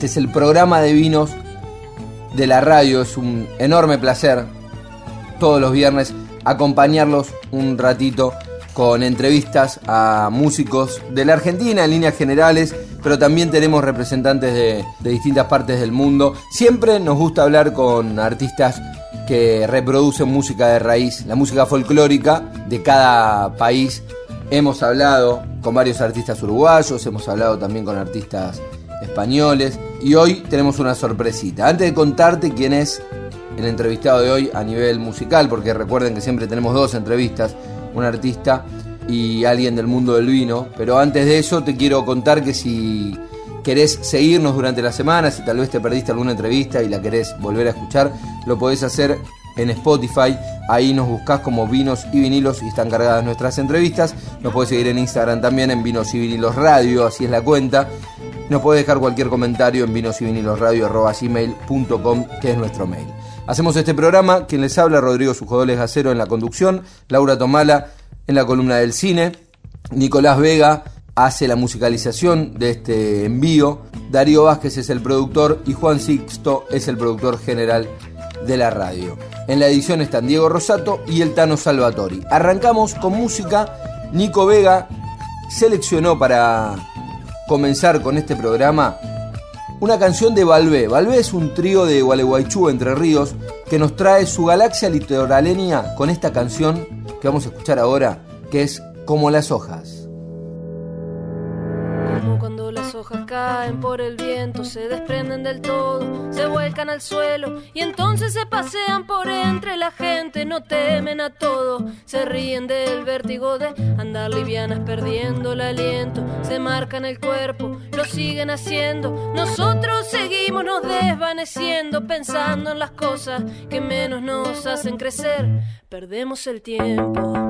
Este es el programa de vinos de la radio, es un enorme placer todos los viernes acompañarlos un ratito con entrevistas a músicos de la Argentina en líneas generales, pero también tenemos representantes de, de distintas partes del mundo. Siempre nos gusta hablar con artistas que reproducen música de raíz, la música folclórica de cada país. Hemos hablado con varios artistas uruguayos, hemos hablado también con artistas españoles y hoy tenemos una sorpresita. Antes de contarte quién es el entrevistado de hoy a nivel musical, porque recuerden que siempre tenemos dos entrevistas, un artista y alguien del mundo del vino, pero antes de eso te quiero contar que si querés seguirnos durante la semana, si tal vez te perdiste alguna entrevista y la querés volver a escuchar, lo podés hacer en Spotify. Ahí nos buscás como Vinos y Vinilos y están cargadas nuestras entrevistas. Nos podés seguir en Instagram también en Vinos y Vinilos Radio, así es la cuenta. Nos podés dejar cualquier comentario en vinos y vinilos gmail.com, que es nuestro mail. Hacemos este programa, quien les habla, Rodrigo Sujodoles Gacero en la conducción, Laura Tomala en la columna del cine, Nicolás Vega hace la musicalización de este envío, Darío Vázquez es el productor y Juan Sixto es el productor general de la radio. En la edición están Diego Rosato y el Tano Salvatori. Arrancamos con música. Nico Vega seleccionó para comenzar con este programa una canción de Valvé. Valvé es un trío de Gualeguaychú, Entre Ríos, que nos trae su galaxia litoraleña con esta canción que vamos a escuchar ahora, que es Como las hojas caen por el viento, se desprenden del todo, se vuelcan al suelo y entonces se pasean por entre la gente, no temen a todo, se ríen del vértigo de andar livianas perdiendo el aliento, se marcan el cuerpo, lo siguen haciendo, nosotros seguimos nos desvaneciendo, pensando en las cosas que menos nos hacen crecer, perdemos el tiempo.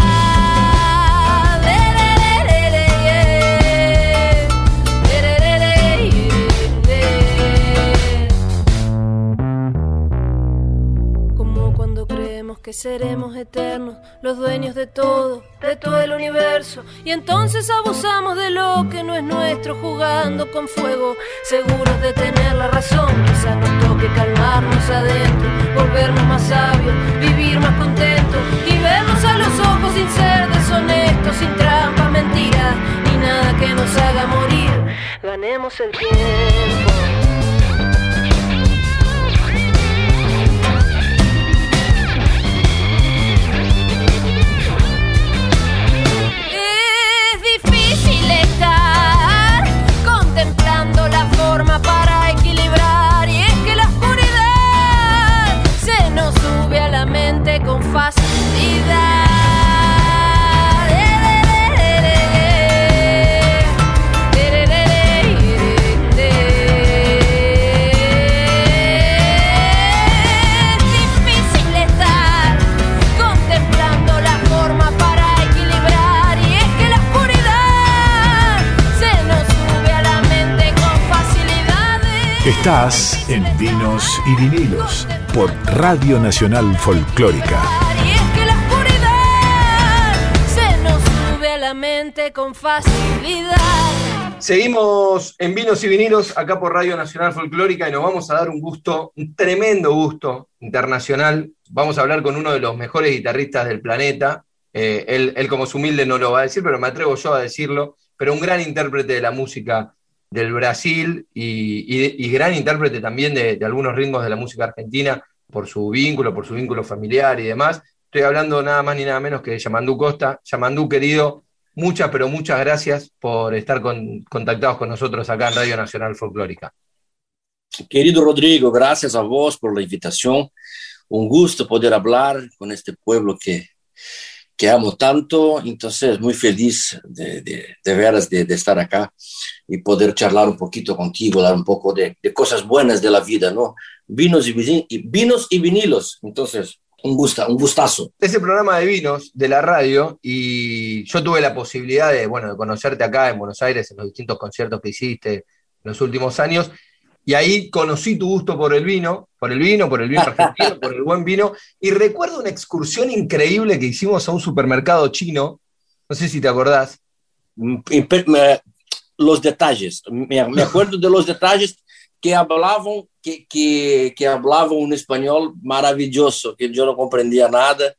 que seremos eternos, los dueños de todo, de todo el universo, y entonces abusamos de lo que no es nuestro, jugando con fuego, seguros de tener la razón. Quizás nos toque calmarnos adentro, volvernos más sabios, vivir más contentos y vernos a los ojos sin ser deshonestos, sin trampa, mentiras, ni nada que nos haga morir. Ganemos el tiempo. Estás en Vinos y Vinilos por Radio Nacional Folclórica. Y es que la oscuridad se nos sube a la mente con facilidad. Seguimos en Vinos y Vinilos acá por Radio Nacional Folclórica y nos vamos a dar un gusto, un tremendo gusto internacional. Vamos a hablar con uno de los mejores guitarristas del planeta. Eh, él, él como su humilde no lo va a decir, pero me atrevo yo a decirlo. Pero un gran intérprete de la música del Brasil y, gran intérprete también de, algunos ritmos de la música argentina por su vínculo, por su vínculo familiar y demás. Estoy hablando nada más ni nada menos que de Yamandú Costa. Yamandú, querido, muchas, pero muchas gracias por estar con- contactados con nosotros acá en Radio Nacional Folclórica. Querido Rodrigo, gracias a vos por la invitación. Un gusto poder hablar con este pueblo que, amo tanto. Entonces, muy feliz de, de, de veras de estar acá y poder charlar un poquito contigo, dar un poco de, de cosas buenas de la vida, ¿no? Vinos y, y- vinos y vinilos. Entonces, un, gusta, un gustazo. Es el programa de vinos de la radio y yo tuve la posibilidad de, bueno, de conocerte acá en Buenos Aires en los distintos conciertos que hiciste en los últimos años y ahí conocí tu gusto por el vino, por el vino, por el vino argentino, por el buen vino y recuerdo una excursión increíble que hicimos a un supermercado chino, no sé si te acordás. Y pe- me- los detalles. Me, me acuerdo de los detalles que hablaban, que, que, que hablaban un español maravilloso, que yo no comprendía nada,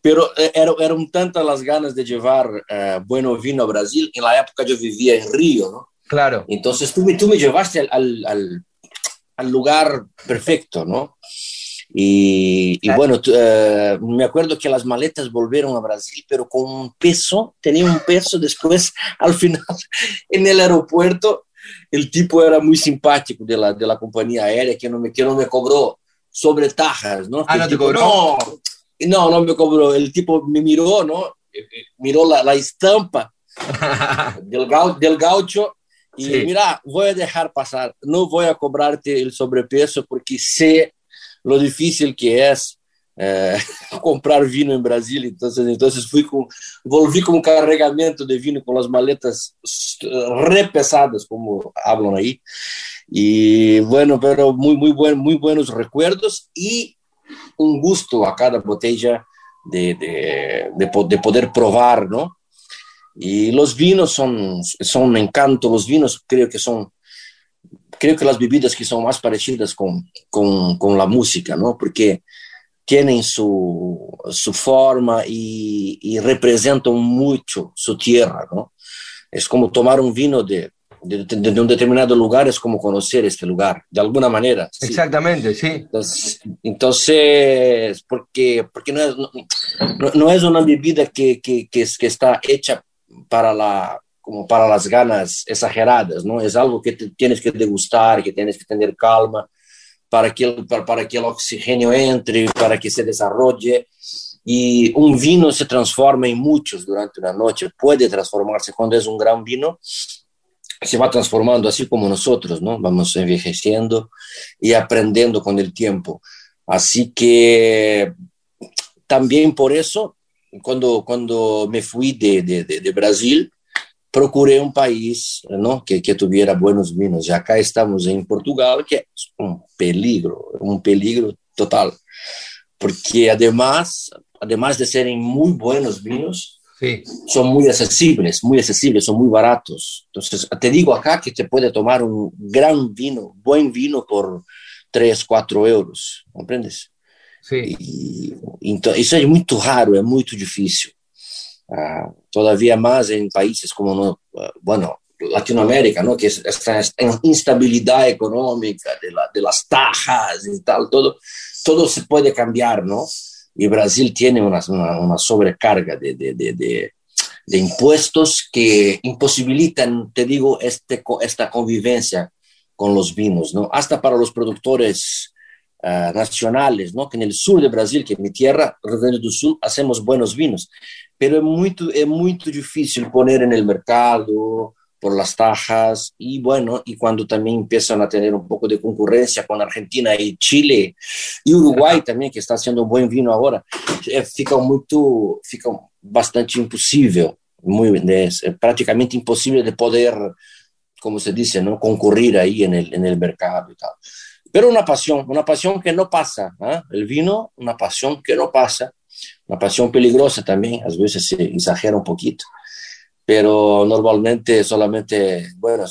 pero eh, era, eran tantas las ganas de llevar eh, bueno vino a Brasil. En la época yo vivía en Río, ¿no? Claro. Entonces tú me, tú me llevaste al, al, al, al lugar perfecto, ¿no? Y, y bueno, eh, me acuerdo que las maletas volvieron a Brasil, pero con un peso, tenía un peso después, al final, en el aeropuerto, el tipo era muy simpático de la, de la compañía aérea, que no me, que no me cobró sobre tajas, ¿no? Ah, ¿no te tipo, cobró? No, no, no me cobró. El tipo me miró, ¿no? Eh, eh, Miró la, la estampa del, gau- del gaucho y Sí. mira, voy a dejar pasar, no voy a cobrarte el sobrepeso porque sé lo difícil que es eh, comprar vino en Brasil. Entonces, entonces fui con, volví con un cargamento de vino con las maletas eh, re pesadas, como hablan ahí. Y bueno, pero muy, muy, buen, muy buenos recuerdos y un gusto a cada botella de, de poder probar, ¿no? Y los vinos son, son un encanto, los vinos creo que son, creo que las bebidas que son más parecidas con, con, con la música, ¿no? Porque tienen su, su forma y, y representan mucho su tierra, ¿no? Es como tomar un vino de, de, de un determinado lugar, es como conocer este lugar, de alguna manera. sí. Exactamente, sí. Entonces, entonces porque, porque no, es, no, no es una bebida que, que, que, es, que está hecha para, la, como para las ganas exageradas, ¿no? Es algo que te tienes que degustar, que tienes que tener calma para que, el, para, para que el oxígeno entre, para que se desarrolle. Y un vino se transforma en muchos durante una noche, puede transformarse cuando es un gran vino, se va transformando así como nosotros, ¿no? Vamos envejeciendo y aprendiendo con el tiempo. Así que también por eso, cuando, cuando me fui de, de, de, de Brasil, procuré un país ¿no? que, que, tuviera buenos vinos. Y acá estamos en Portugal, que es un peligro, un peligro total. Porque además, además de serem muy buenos vinos, sí. son muy accesibles, muy accesibles, son muy baratos. Entonces, te digo acá que te puede tomar un gran vino, buen vino por 3, 4 euros, ¿comprendes? Sí. E, então, isso é muito raro, é muito difícil. Uh, todavía más en países como, uh, bueno, Latinoamérica, ¿no? que es esta instabilidad económica de, la, de, las tajas y tal, todo, todo se puede cambiar, ¿no? Y Brasil tiene una, una, una sobrecarga de, de, de, de, impuestos que imposibilitan, te digo, este, esta convivencia con los vinos, ¿no? Hasta para los productores uh, nacionales, ¿no? Que en el sur de Brasil, que es mi tierra, Rio Grande do Sul, hacemos buenos vinos, pero es muy, es muy difícil poner en el mercado por las tajas y bueno, y cuando también empiezan a tener un poco de concurrencia con Argentina y Chile y Uruguay también, que está haciendo un buen vino ahora, fica, muito, fica bastante imposible, muy, es prácticamente imposible de poder, como se dice, ¿no? concurrir ahí en el, en el mercado y tal. Pero una pasión, una pasión que no pasa. ¿eh? El vino, una pasión que no pasa, una pasión peligrosa también, a veces se exagera un poquito, pero normalmente solamente, bueno,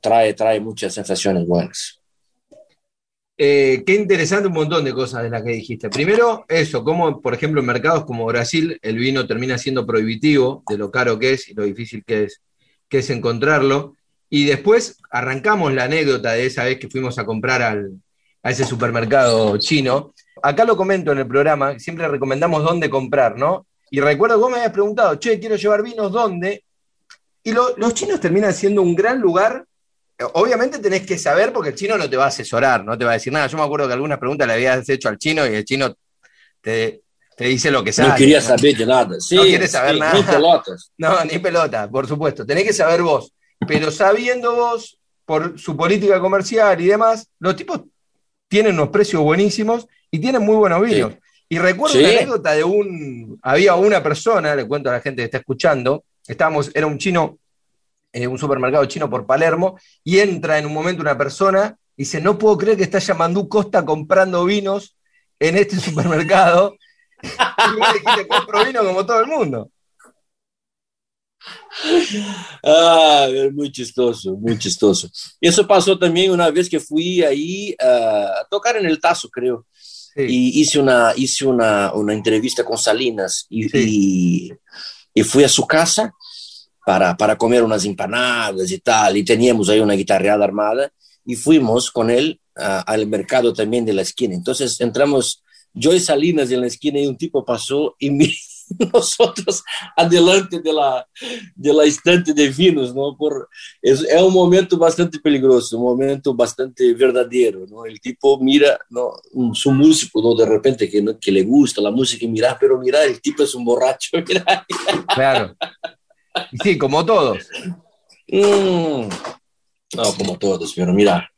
trae, trae muchas sensaciones buenas. Eh, qué interesante un montón de cosas de las que dijiste. Primero, eso, como por ejemplo en mercados como Brasil el vino termina siendo prohibitivo de lo caro que es y lo difícil que es, que es encontrarlo. Y después arrancamos la anécdota de esa vez que fuimos a comprar a ese supermercado chino. Acá lo comento en el programa, siempre recomendamos dónde comprar, ¿no? Y recuerdo que vos me habías preguntado, che, quiero llevar vinos, ¿dónde? Y los chinos terminan siendo un gran lugar obviamente tenés que saber porque el chino no te va a asesorar, no te va a decir nada. Yo me acuerdo que algunas preguntas le habías hecho al chino y el chino te, dice lo que sabe. No quería saber de nada. no quieres saber nada. Ni pelotas. No, ni pelota, por supuesto. Tenés que saber vos. Pero sabiendo vos, por su política comercial y demás, los tipos tienen unos precios buenísimos y tienen muy buenos vinos. Y recuerdo una anécdota de un. Había una persona, le cuento a la gente que está escuchando, estábamos, era un chino en un supermercado chino por Palermo, y entra en un momento una persona y dice, no puedo creer que está Yamandú Costa comprando vinos en este supermercado. y vos dijiste, compro vino como todo el mundo. Ah, muy chistoso, muy chistoso. Eso pasó también una vez que fui ahí a tocar en el Tazo, creo. Y hice, una, hice una, una entrevista con Salinas y, y, y, fui a su casa para, para comer unas empanadas y tal, y teníamos ahí una guitarreada armada, y fuimos con él al mercado también de la esquina. Entonces entramos yo y Salinas en la esquina y un tipo pasó y nosotros adelante de la, de la estante de vinos, ¿no? Por, es, es, un momento bastante peligroso, un momento bastante verdadero, ¿no? El tipo mira, ¿no? Su músico, ¿no? De repente que, que le gusta la música y mira, pero mira, el tipo es un borracho, mira. Claro. Sí, como todos. Mm. No, como todos, pero mira,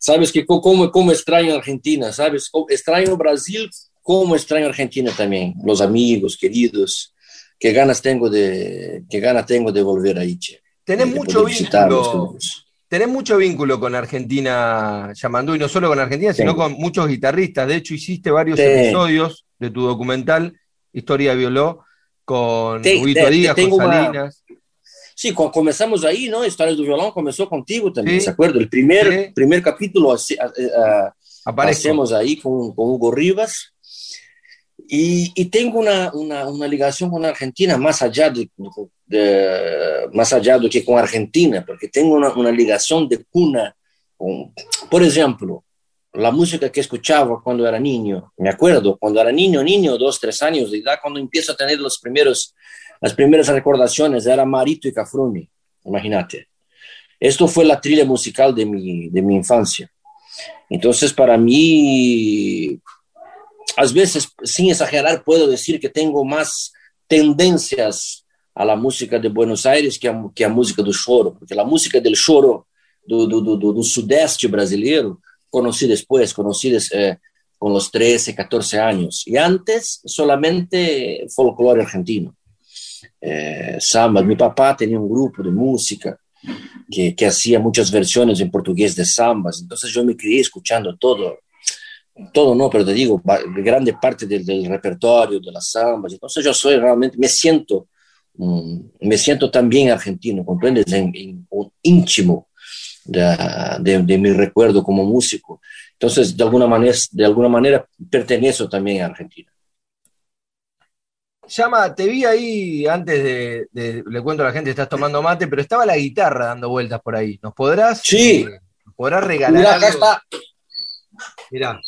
sabes que como, como extraño Argentina, sabes, extraño Brasil, como extraño Argentina también, los amigos, queridos, qué ganas tengo de, qué ganas tengo de volver ahí, che. Tenés mucho vínculo. Tenés mucho vínculo con Argentina, Yamandú, y no solo con Argentina, sino con muchos guitarristas. De hecho, hiciste varios episodios de tu documental, Historia Violó, con Huguito Díaz, con Salinas. Sí, comenzamos ahí, ¿no? Historias del Violón comenzó contigo también, ¿se acuerda? El primer, primer capítulo hacemos ahí con, con, Hugo Rivas. Y, y tengo una, una, una, ligación con Argentina más allá de, de, más allá de que con Argentina, porque tengo una, una ligación de cuna. Con, por ejemplo, la música que escuchaba cuando era niño. Me acuerdo, cuando era niño, niño, dos, tres años de edad, cuando empiezo a tener los primeros, las primeras recordaciones, era Marito y Cafruni, imagínate. Esto fue la trilla musical de mi, de mi infancia. Entonces, para mí, a veces, sin exagerar, puedo decir que tengo más tendencias a la música de Buenos Aires que a, que a música do choro, porque la música del choro do, do, do, do sudeste brasileiro conocí después, conocí eh, con los 13, 14 años. Y antes solamente folclore argentino. Eh, samba. Mi papá tenía un grupo de música que, que hacía muchas versiones en portugués de sambas. Entonces yo me crié escuchando todo. Todo no, pero te digo, grande parte del, del repertorio de las sambas. Entonces yo soy realmente, me siento, mm, me siento también argentino, ¿comprendes? En, en, íntimo de, de, mi recuerdo como músico. Entonces, de alguna manera, de alguna manera pertenezco también a Argentina. Llama, te vi ahí antes de, le cuento a la gente, estás tomando mate, pero estaba la guitarra dando vueltas por ahí. ¿Nos podrás? Sí. Eh, podrás regalar? Mira, acá está. Mirá.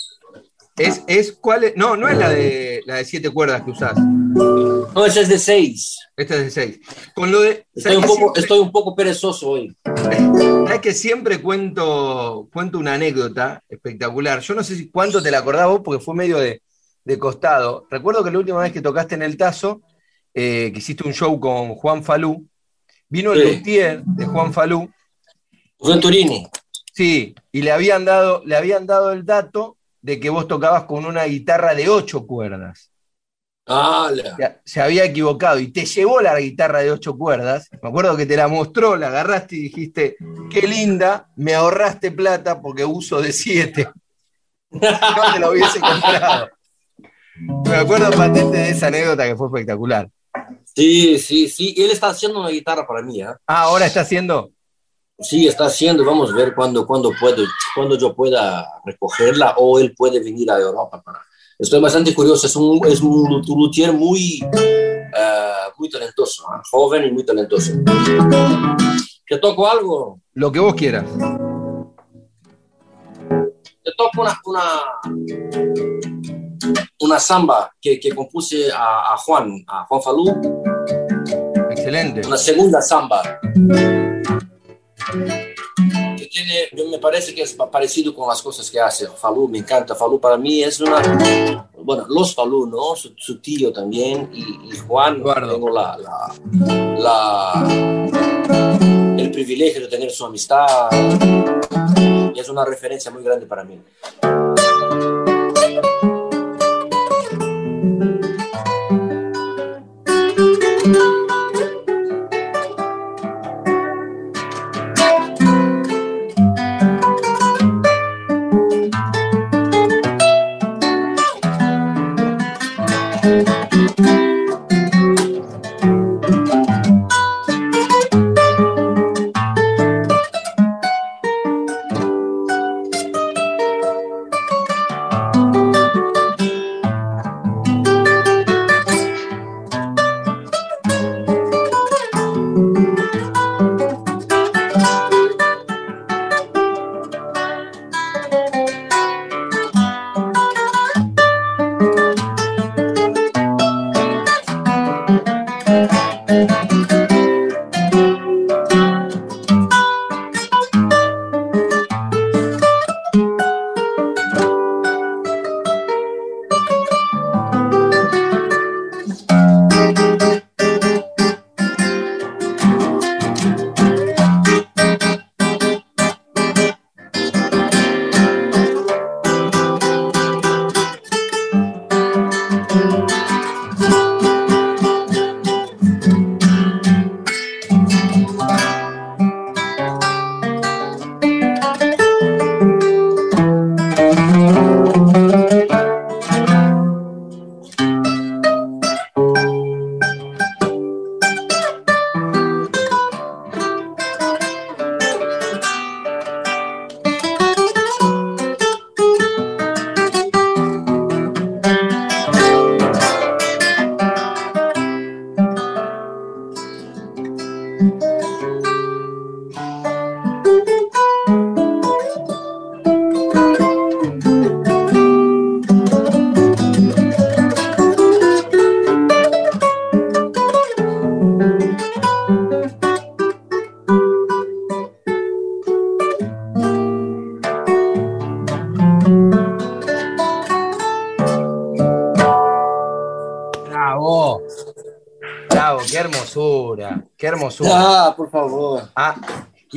Es, es cuál es, no, no es la de la de siete cuerdas que usás. No, esa es de seis. Esta es de seis. Con lo de. Estoy un, poco, estoy un poco perezoso hoy. Es que siempre cuento, cuento una anécdota espectacular. Yo no sé si cuánto te la acordás vos, porque fue medio de, de costado. Recuerdo que la última vez que tocaste en el Tazo, eh, que hiciste un show con Juan Falú, vino el luthier de Juan Falú. Venturini. Sí, y le habían dado, le habían dado el dato de que vos tocabas con una guitarra de ocho cuerdas. Se había equivocado y te llevó la guitarra de ocho cuerdas. Me acuerdo que te la mostró, la agarraste y dijiste, qué linda, me ahorraste plata porque uso de siete. no te la hubiese comprado. Me acuerdo patente de esa anécdota que fue espectacular. Sí, sí, sí. Él está haciendo una guitarra para mí. ¿eh? Ah, ahora está haciendo. Sí, está haciendo. Vamos a ver cuándo, cuándo, puedo, cuando yo pueda recogerla o él puede venir a Europa para Estoy bastante curioso, es un, es un luthier muy, uh, muy talentoso, ¿eh? joven y muy talentoso. ¿Te toco algo? Lo que vos quieras. Te toco una, una, una samba que, que compuse a, a, Juan, a Juan Falú. Excelente. Una segunda samba tiene, me parece que es parecido con las cosas que hace. Falú me encanta. Falú para mí es una. Bueno, los Falú, ¿no? Su, su tío también. Y, y Juan, tengo la, la, la, el privilegio de tener su amistad. Y es una referencia muy grande para mí.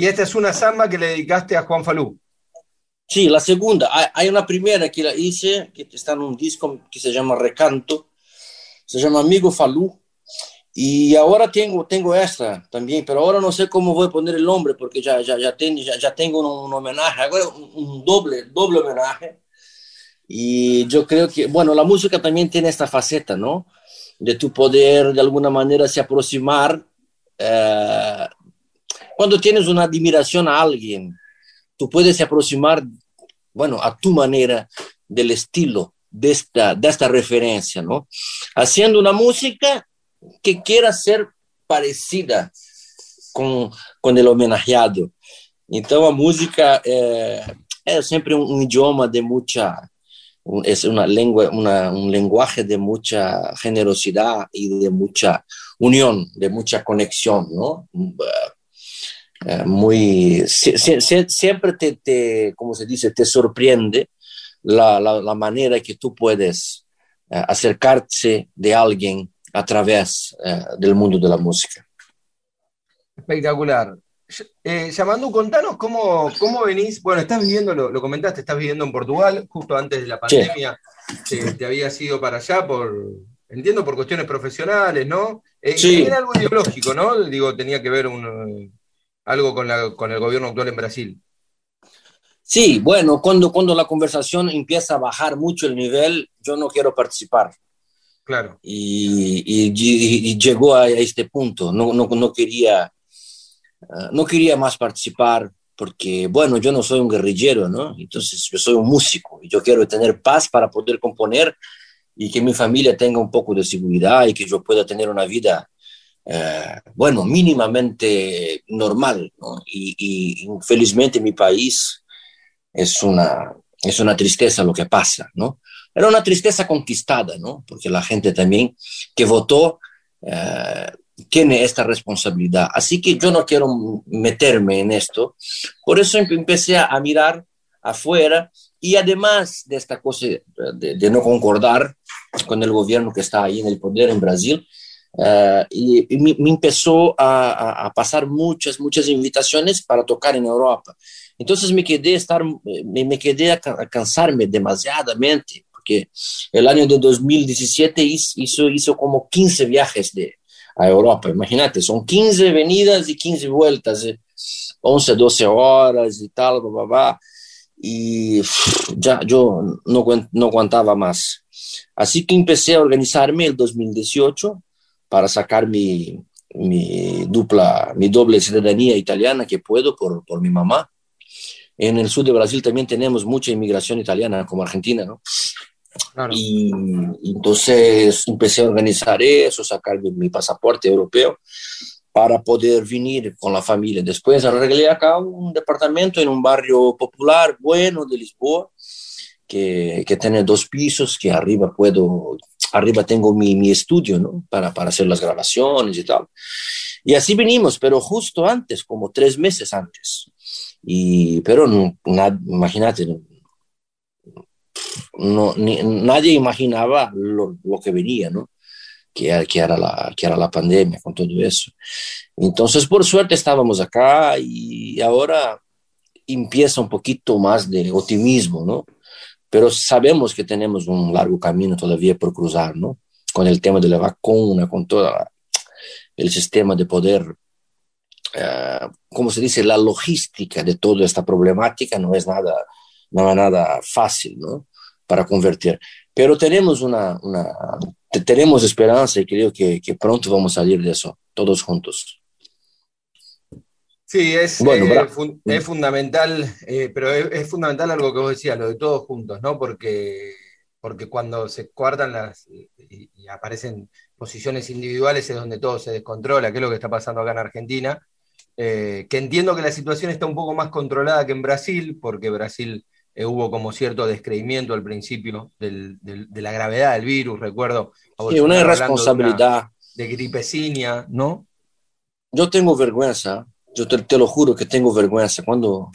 Esta es una samba que le dedicaste a Juan Falú. Sí, la segunda. Hay una primera que la hice, que está en un disco que se llama Recanto. Se llama Amigo Falú. Y ahora tengo, tengo esta también, pero ahora no sé cómo voy a poner el nombre porque ya, ya, ya, tengo, ya, tengo un, homenaje, ahora un, un, doble, doble homenaje. Y yo creo que, bueno, la música también tiene esta faceta, ¿no? De tu poder de alguna manera se aproximar eh, cuando tienes una admiración a alguien, tú puedes aproximar, bueno, a tu manera del estilo de esta, de esta referencia, ¿no? Haciendo una música que quiera ser parecida con, con el homenajeado. Entonces, la música eh, es siempre un, un, idioma de mucha, es una lengua, una, un lenguaje de mucha generosidad y de mucha unión, de mucha conexión, ¿no? Uh, muy, si, si, siempre te, te, como se dice, te sorprende la, la, la manera que tú puedes uh, acercarte de alguien a través uh, del mundo de la música. Espectacular. Eh, Yamandu, contanos cómo, cómo venís. Bueno, estás viviendo, lo, lo, comentaste, estás viviendo en Portugal, justo antes de la pandemia. Sí. Te, te habías ido para allá por, entiendo por cuestiones profesionales, ¿no? Eh, sí. Era algo ideológico, ¿no? Digo, tenía que ver un, algo con, la, con el gobierno actual en Brasil. Sí, bueno, cuando, cuando la conversación empieza a bajar mucho el nivel, yo no quiero participar. Claro. Y, y, llegó a este punto. No, no, no quería, ah, no quería más participar porque, bueno, yo no soy un guerrillero, ¿no? Entonces yo soy un músico y yo quiero tener paz para poder componer y que mi familia tenga un poco de seguridad y que yo pueda tener una vida, eh, bueno, mínimamente normal, ¿no? Y, y infelizmente mi país es una, es una tristeza lo que pasa, ¿no? Era una tristeza conquistada, ¿no? Porque la gente también que votó eh, tiene esta responsabilidad. Así que yo no quiero meterme en esto. Por eso empecé a mirar afuera y además de esta cosa de, no concordar con el gobierno que está ahí en el poder en Brasil, uh, y, y me, me, empezó a, a, pasar muchas, muchas invitaciones para tocar en Europa. Entonces me quedé, estar, me, me quedé a, a cansarme demasiadamente, porque el año de 2017 hizo, hizo como 15 viajes de, a Europa. Imagínate, son 15 venidas y 15 vueltas, 11, 12 horas y tal, bla, bla, bla. Y ya yo no, no aguantaba más. Así que empecé a organizarme el 2018 para sacar mi, mi dupla, mi doble ciudadanía italiana que puedo por, por mi mamá. En el sur de Brasil también tenemos mucha inmigración italiana, como Argentina, ¿no? Claro. Y, entonces empecé a organizar eso, sacar mi, mi, pasaporte europeo para poder venir con la familia. Después arreglé acá un departamento en un barrio popular bueno de Lisboa, que, que tiene dos pisos, que arriba puedo, arriba tengo mi, mi estudio, ¿no? Para, para hacer las grabaciones y tal. Y así venimos, pero justo antes, como tres meses antes. Y, pero no, na, imagínate, no, ni, nadie imaginaba lo, lo, que venía, ¿no? Que, que, era la, que era la pandemia con todo eso. Entonces, por suerte estábamos acá y ahora empieza un poquito más de optimismo, ¿no? Pero sabemos que tenemos un largo camino todavía por cruzar, ¿no? Con el tema de la vacuna, con todo el sistema de poder Uh, como se dice, la logística de toda esta problemática no es nada, no es nada fácil, ¿no? Para convertir. Pero tenemos una, una tenemos esperanza y creo que, que, pronto vamos a salir de eso, todos juntos. Sí, es, bueno, eh, fun es fundamental, eh, pero es, es, fundamental algo que vos decías, lo de todos juntos, ¿no? Porque, porque cuando se guardan las y, y aparecen posiciones individuales es donde todo se descontrola, que es lo que está pasando acá en Argentina eh, que entiendo que la situación está un poco más controlada que en Brasil, porque Brasil hubo como cierto descreimiento al principio del, del, de la gravedad del virus, recuerdo. Sí, una irresponsabilidad. De, una, de gripecinia, ¿no? Yo tengo vergüenza, yo te, te, lo juro que tengo vergüenza cuando,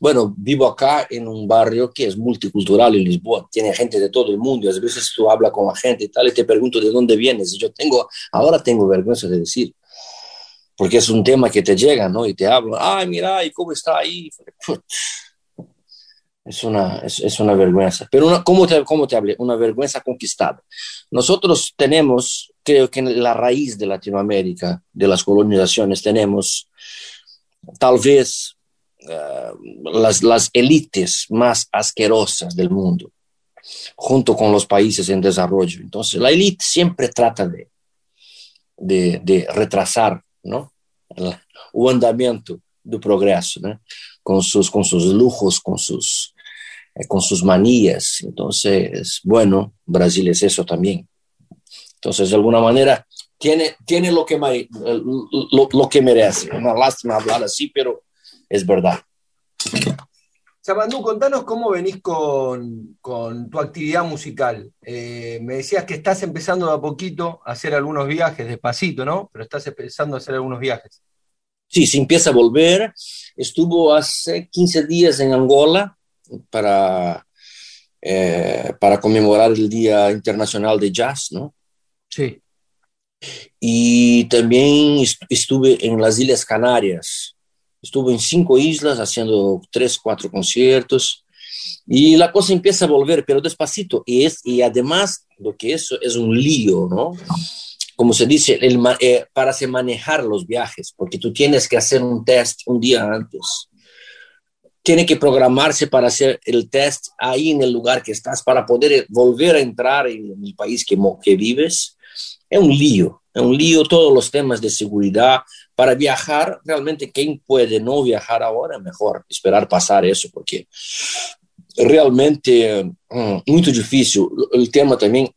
bueno, vivo acá en un barrio que es multicultural en Lisboa, tiene gente de todo el mundo, y a veces tú hablas con la gente y tal, y te pregunto de dónde vienes, y yo tengo, ahora tengo vergüenza de decir, porque es un tema que te llega, ¿no? Y te hablan, ay, mira, ¿y cómo está ahí? Es una, es, es una vergüenza. Pero una, ¿cómo, te, ¿cómo te hablé? Una vergüenza conquistada. Nosotros tenemos, creo que en la raíz de Latinoamérica, de las colonizaciones, tenemos tal vez uh, las, las élites más asquerosas del mundo, junto con los países en desarrollo. Entonces, la élite siempre trata de, de, retrasar ¿no? o andamento do progresso, né? com, sus, sus lujos, com sus, eh, con sus manías. Entonces, bueno, Brasil es eso también. Entonces, de alguna manera, tiene, tiene lo, que, lo, lo que merece. Una lástima hablar así, pero es verdad. Sabandú, contanos cómo venís con, con tu actividad musical. Eh, me decías que estás empezando de a poquito a hacer algunos viajes, despacito, ¿no? Pero estás empezando a hacer algunos viajes. Sí, se empieza a volver. Estuvo hace 15 días en Angola para, eh, para conmemorar el Día Internacional de Jazz, ¿no? Sí. Y también estuve en las Islas Canarias Estuve en cinco islas haciendo tres, cuatro conciertos Y la cosa empieza a volver, pero despacito. Y, es, y además, lo que eso es un lío, ¿no? Como se dice, el, eh, para se manejar los viajes, porque tú tienes que hacer un test un día antes. Tiene que programarse para hacer el test ahí en el lugar que estás, para poder volver a entrar en el país que, que vives. Es un lío, es un lío todos los temas de seguridad. Para viajar, realmente, quien puede no viajar ahora, mejor esperar pasar eso, porque realmente hum, muito difícil. O tema também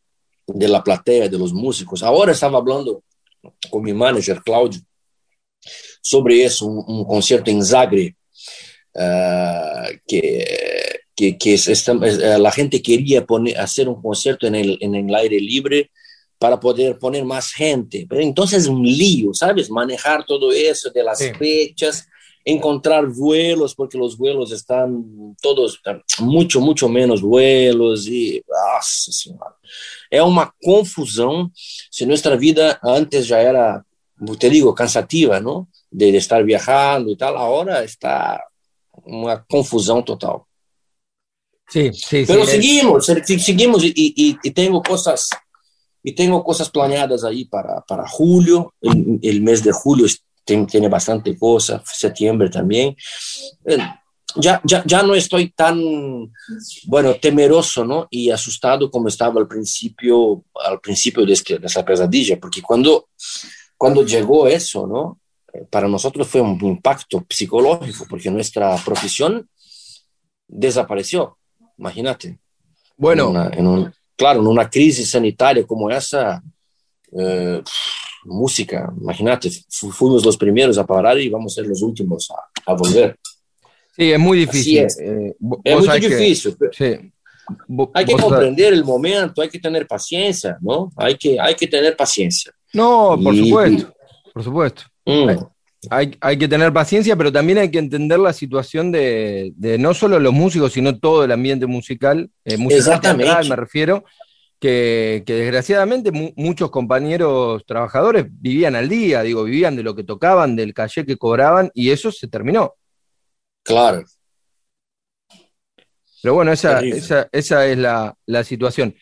da plateia, dos músicos. Agora estava falando com meu manager, Cláudio, sobre isso, um, um concerto em Zagreb, uh, que, que, que esta, a gente queria poner, fazer um concerto em el, el aire livre para poder poner mais gente. Então, é um lío, ¿sabes? Manejar todo isso de las sí. fechas encontrar vuelos, porque los vuelos están todos, mucho, mucho menos vuelos, e, nossa senhora, é uma confusão, se nossa vida antes já era, te digo, cansativa, não? De estar viajando e tal, agora está uma confusão total. Sí, sí, Pero sí, seguimos, es... seguimos y, y, y, tengo cosas y tengo cosas planeadas ahí para, para julio, el, el mes de julio tem, tiene bastante cosa, septiembre también. Eh, ya, ya, ya no estoy tan, bueno, temeroso, ¿no? Y asustado como estaba al principio, al principio de, este, de esa pesadilla, porque cuando, cuando llegó eso, ¿no? Eh, para nosotros fue un impacto psicológico, porque nuestra profesión desapareció, imagínate. Bueno, en una, en un, claro, en una crisis sanitaria como esa, eh, música, imagínate, fuimos los primeros a parar y vamos ser los últimos a, a volver. Sí, es muy difícil. Es, eh, es muy difícil. Que, sí. Hay que comprender el momento, hay que tener paciencia, ¿no? Hay que, hay que tener paciencia. No, por y, supuesto, por supuesto. Mm. Hay, que tener paciencia, pero también hay que entender la situación de, de no solo los músicos, sino todo el ambiente musical, eh, musical teatral, me refiero, que, que desgraciadamente mu muchos compañeros trabajadores vivían al día, digo, vivían de lo que tocaban, del calle que cobraban, y eso se terminó. Claro. Pero bueno, esa, esa, esa es la, la, situación.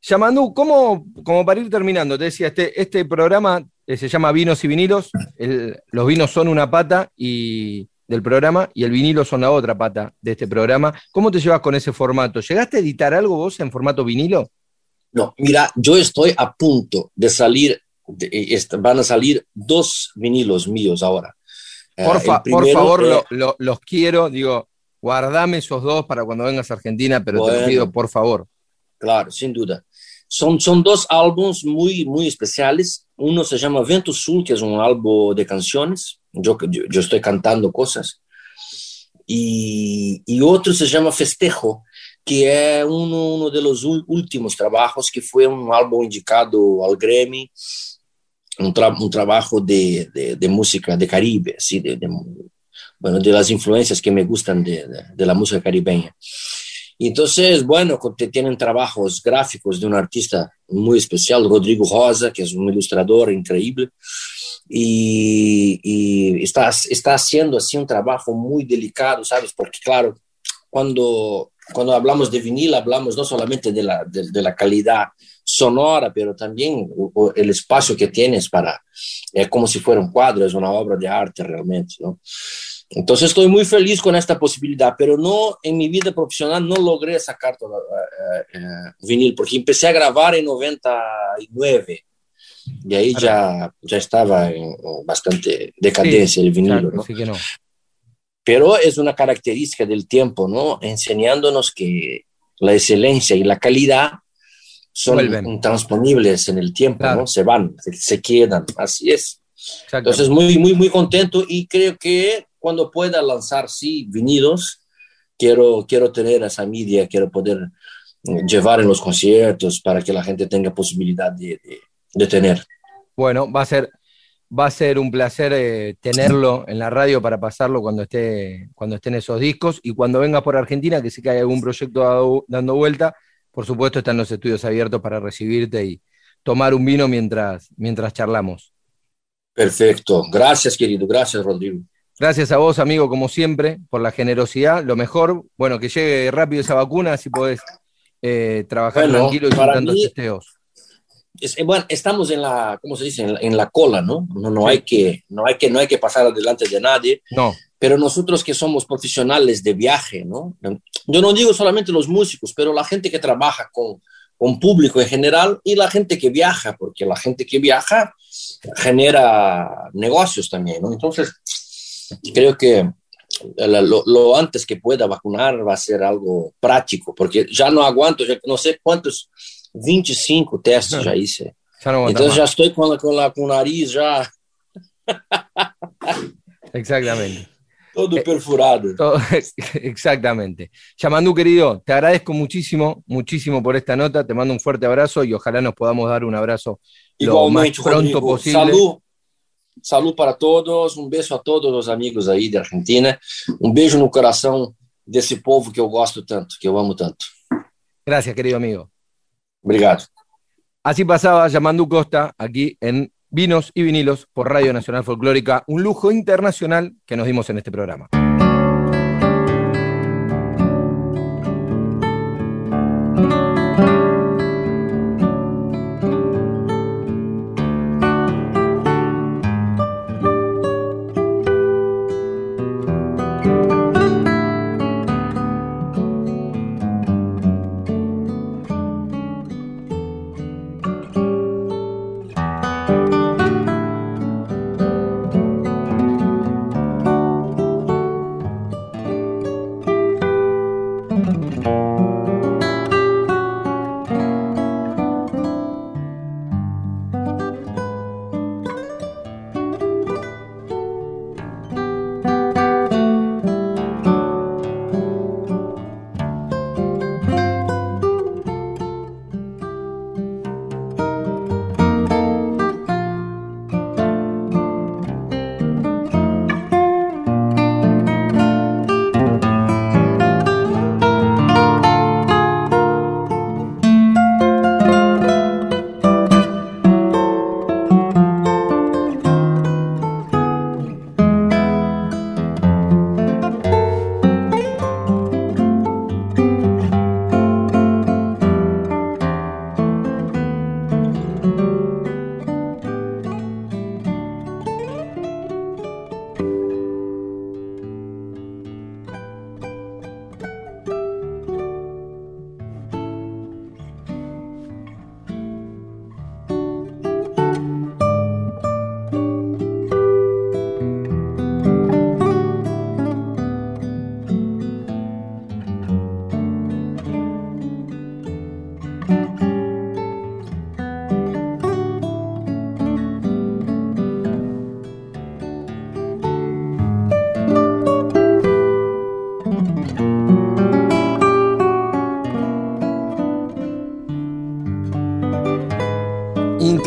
Yamandu, ¿cómo, como para ir terminando, te decía, este, este programa se llama Vinos y Vinilos, el, los vinos son una pata y, del programa y el vinilo son la otra pata de este programa. ¿Cómo te llevas con ese formato? ¿Llegaste a editar algo vos en formato vinilo? No, mira, yo estoy a punto de salir, de, van a salir dos vinilos míos ahora. Por, fa, uh, por favor, eh, lo, lo, los quiero, digo, guardame esos dos para cuando vengas a Argentina, pero bueno, te pido, por favor. Claro, sin duda. Son, son dos álbumes muy, muy especiales. Uno se llama Vento Sul, que es un álbum de canciones. Yo, yo, yo estoy cantando cosas. Y, y otro se llama Festejo, que é um, um dos últimos trabalhos, que foi um álbum indicado ao Grammy, um, tra um trabalho de, de, de, música de Caribe, assim, de, de, bueno, de las influencias que me gustan de, de, de la música caribeña. Entonces, bueno, tienen trabajos gráficos de un artista muy especial, Rodrigo Rosa, que es un ilustrador increíble, y, y está, está haciendo así un trabajo muy delicado, ¿sabes? Porque, claro, cuando cuando hablamos de vinil, hablamos no solamente de la, de, de la calidad sonora, pero también el espacio que tienes para, es como si fuera un cuadro, es una obra de arte realmente, ¿no? Entonces estoy muy feliz con esta posibilidad, pero no en mi vida profesional no logré sacar todo, uh, uh, vinil, porque empecé a grabar en 99 y ahí ya, ya estaba en bastante decadencia sí, el vinilo. Claro, ¿no? Sí que no. pero es una característica del tiempo, ¿no? Enseñándonos que la excelencia y la calidad son Vuelven. intransponibles en el tiempo, Claro. ¿no? Se van, se, se quedan, así es. Entonces, muy, muy, muy contento y creo que cuando pueda lanzar, sí, vinilos, quiero, quiero tener esa media, quiero poder eh, llevar en los conciertos para que la gente tenga posibilidad de, de, de tener. Bueno, va a ser, va a ser un placer eh, tenerlo en la radio para pasarlo cuando esté cuando estén esos discos y cuando vengas por Argentina, que sé que hay algún proyecto dado, dando vuelta, por supuesto están los estudios abiertos para recibirte y tomar un vino mientras, mientras charlamos. Perfecto. Gracias, querido. Gracias, Rodrigo. Gracias a vos, amigo, como siempre, por la generosidad. Lo mejor, bueno, que llegue rápido esa vacuna, así podés eh, trabajar Bueno, tranquilo y sin tantos testeos. Es- eh, bueno, estamos en la, ¿cómo se dice? En la, en la cola, ¿no? No, no, hay que, no, hay que, no hay que pasar adelante de nadie. No, pero nosotros que somos profesionales de viaje, ¿no? Yo no digo solamente los músicos, pero la gente que trabaja con, con público en general y la gente que viaja, porque la gente que viaja genera negocios también, ¿no? Entonces, creo que lo, lo antes que pueda vacunar va a ser algo práctico, porque ya no aguanto, ya no sé cuántos, 25 testes ya hice. ya no aguanta Entonces más. ya estoy con, con, la, con nariz ya Exactamente. todo Eh, perforado. Todo- exactamente. Yamandú, querido, te agradezco muchísimo, muchísimo por esta nota. Te mando un fuerte abrazo y ojalá nos podamos dar un abrazo lo más Igualmente, pronto Rodrigo. posible. Salud. Salud para todos. Um beijo a todos os amigos aí da Argentina. Um beijo no coração desse povo que eu gosto tanto, que eu amo tanto. Gracias, querido amigo. Obrigado. Así pasaba Yamandú Costa aquí en Vinos y Vinilos por Radio Nacional Folclórica, un lujo internacional que nos dimos en este programa.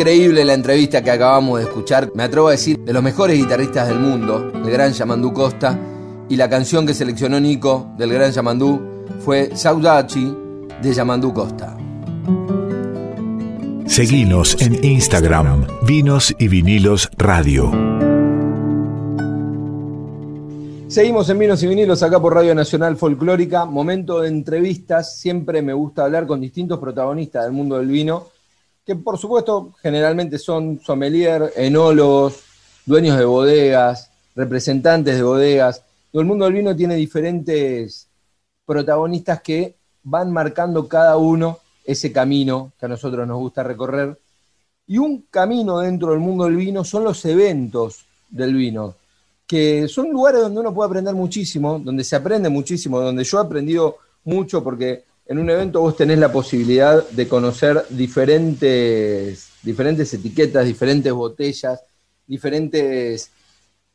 Increíble la entrevista que acabamos de escuchar, me atrevo a decir, de los mejores guitarristas del mundo, el gran Yamandú Costa, y la canción que seleccionó Nico del gran Yamandú fue Saudachi de Yamandú Costa. Seguinos en Instagram, Vinos y Vinilos Radio. Seguimos en Vinos y Vinilos acá por Radio Nacional Folclórica, momento de entrevistas, siempre me gusta hablar con distintos protagonistas del mundo del vino, que por supuesto generalmente son sommelier, enólogos, dueños de bodegas, representantes de bodegas. Todo el mundo del vino tiene diferentes protagonistas que van marcando cada uno ese camino que a nosotros nos gusta recorrer. Y un camino dentro del mundo del vino son los eventos del vino, que son lugares donde uno puede aprender muchísimo, donde se aprende muchísimo, donde yo he aprendido mucho porque en un evento vos tenés la posibilidad de conocer diferentes, diferentes etiquetas, diferentes botellas, diferentes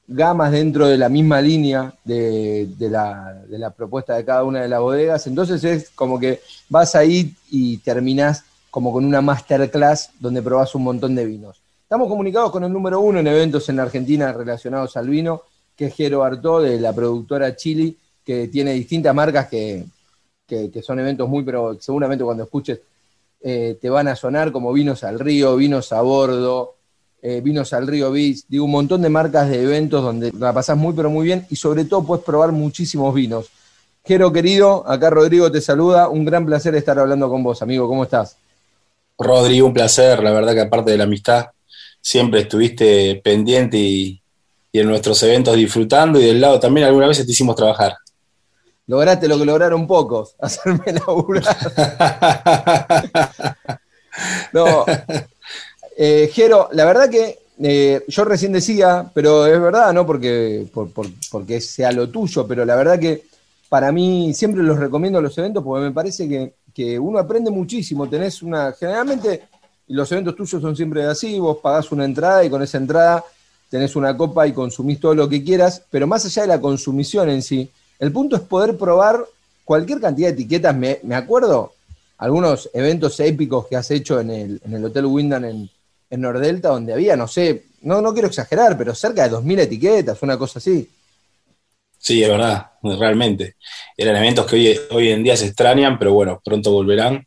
gamas dentro de la misma línea de, la, de la propuesta de cada una de las bodegas. Entonces es como que vas ahí y terminás como con una masterclass donde probás un montón de vinos. Estamos comunicados con el número uno en eventos en Argentina relacionados al vino, que es Jero Artó, de la productora Chili, que tiene distintas marcas que, que, son eventos muy, pero seguramente cuando escuches eh, te van a sonar como vinos al río, vinos a bordo, eh, Vinos al Río Beach, digo, un montón de marcas de eventos donde la pasás muy, pero muy bien y sobre todo puedes probar muchísimos vinos. Jero querido, acá Rodrigo te saluda, un gran placer estar hablando con vos, amigo, ¿cómo estás? Rodrigo, un placer, la verdad que aparte de la amistad, siempre estuviste pendiente y, en nuestros eventos disfrutando y del lado también alguna vez te hicimos trabajar. Lograste lo que lograron pocos, hacerme laburar. no, eh, Jero, la verdad que eh, yo recién decía, pero es verdad, ¿no? Porque, porque sea lo tuyo, pero la verdad que para mí siempre los recomiendo los eventos porque me parece que, uno aprende muchísimo. Tenés una, generalmente, los eventos tuyos son siempre así, vos pagás una entrada y con esa entrada tenés una copa y consumís todo lo que quieras, pero más allá de la consumición en sí, el punto es poder probar cualquier cantidad de etiquetas. Me, acuerdo algunos eventos épicos que has hecho en el, en el Hotel Wyndham en, en Nordelta, donde había, no sé, no, no quiero exagerar, pero cerca de 2.000 etiquetas, una cosa así. Sí, es verdad, realmente. Eran eventos que hoy, hoy en día se extrañan, pero bueno, pronto volverán,